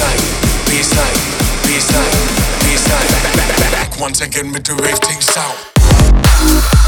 side, B side, B side, B side. Back, back, back, back. Once again with the wave things out.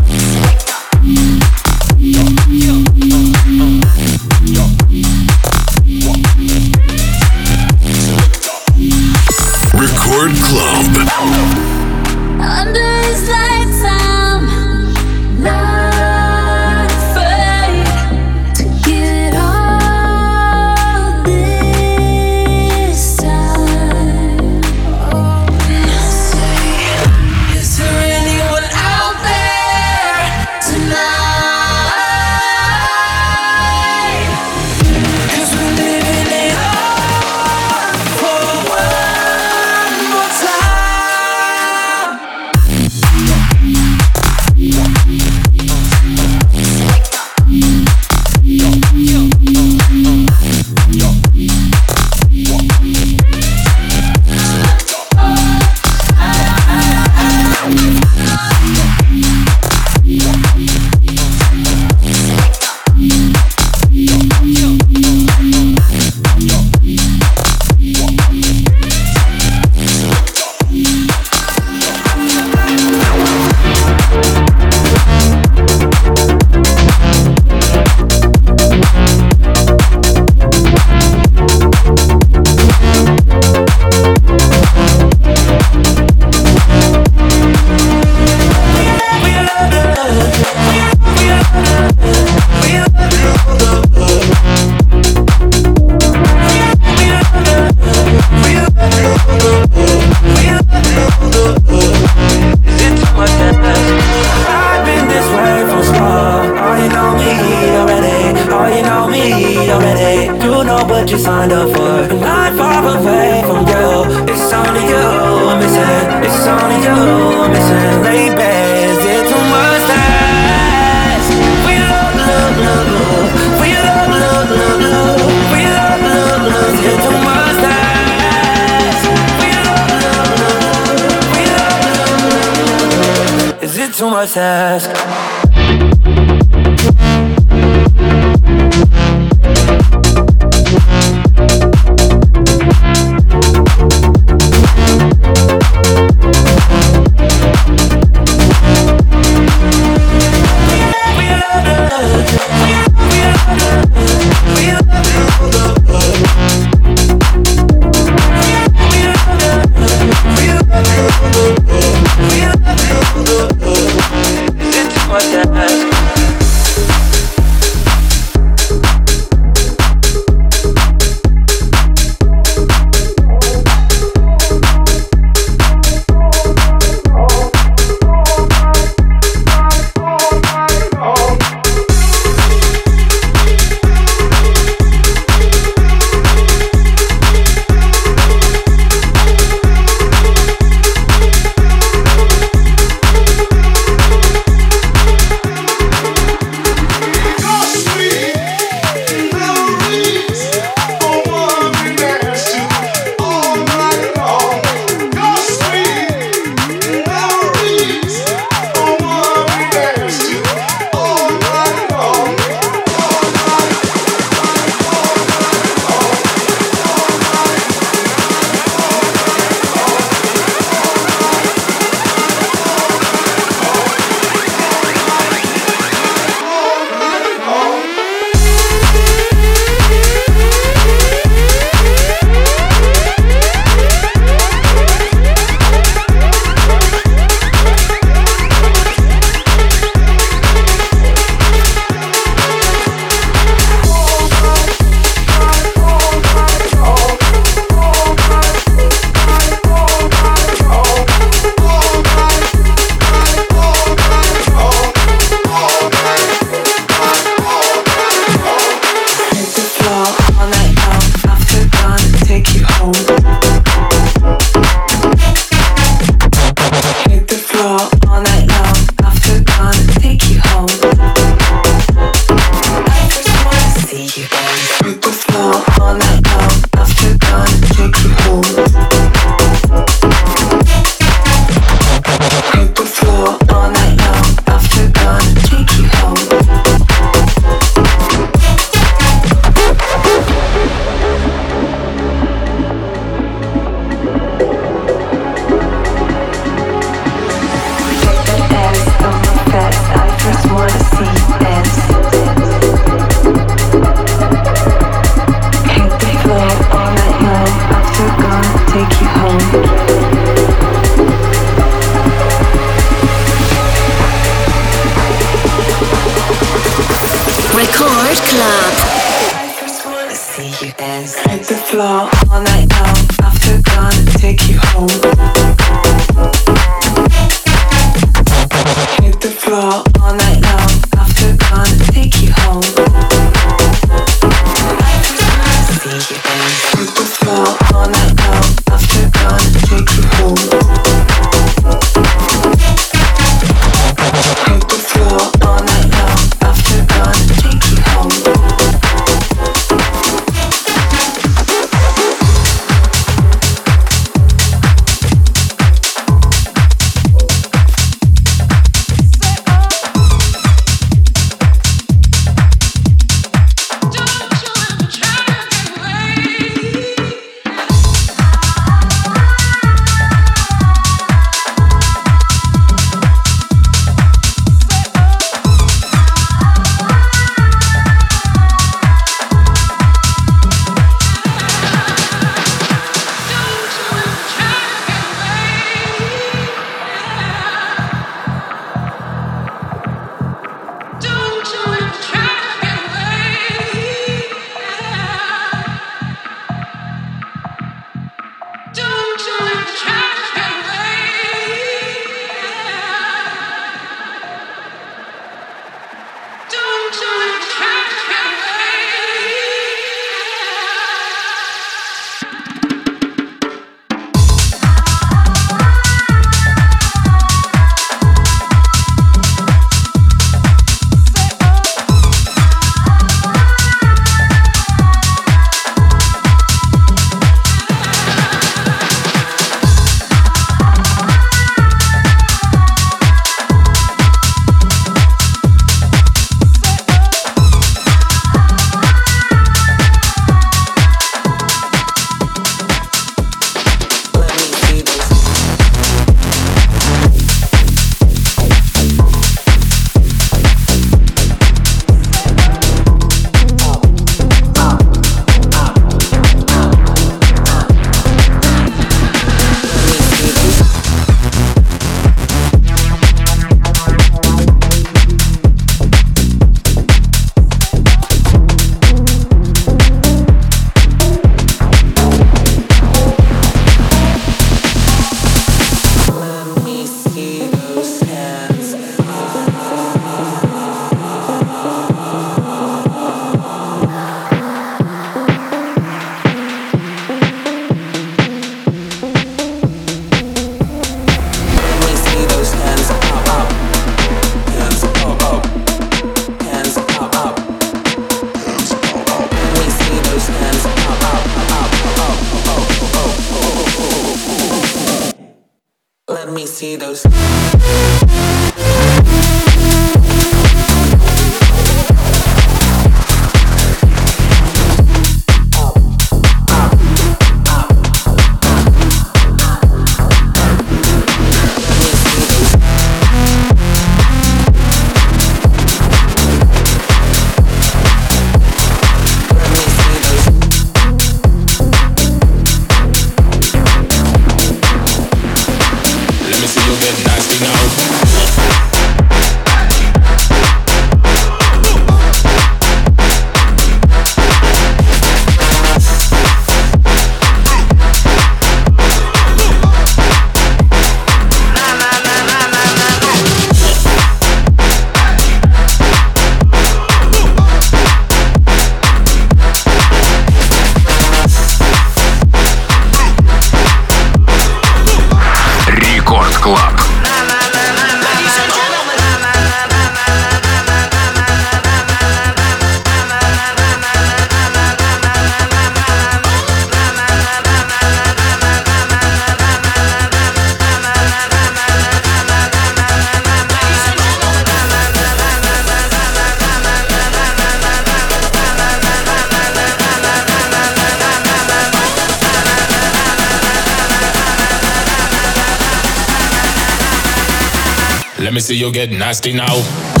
See you you'll get nasty now.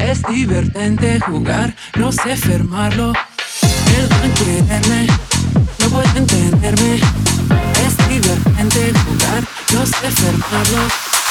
Es divertente jugar, no sé fermarlo. Deben quererme, no pueden tenerme. Es divertente jugar, no sé fermarlo.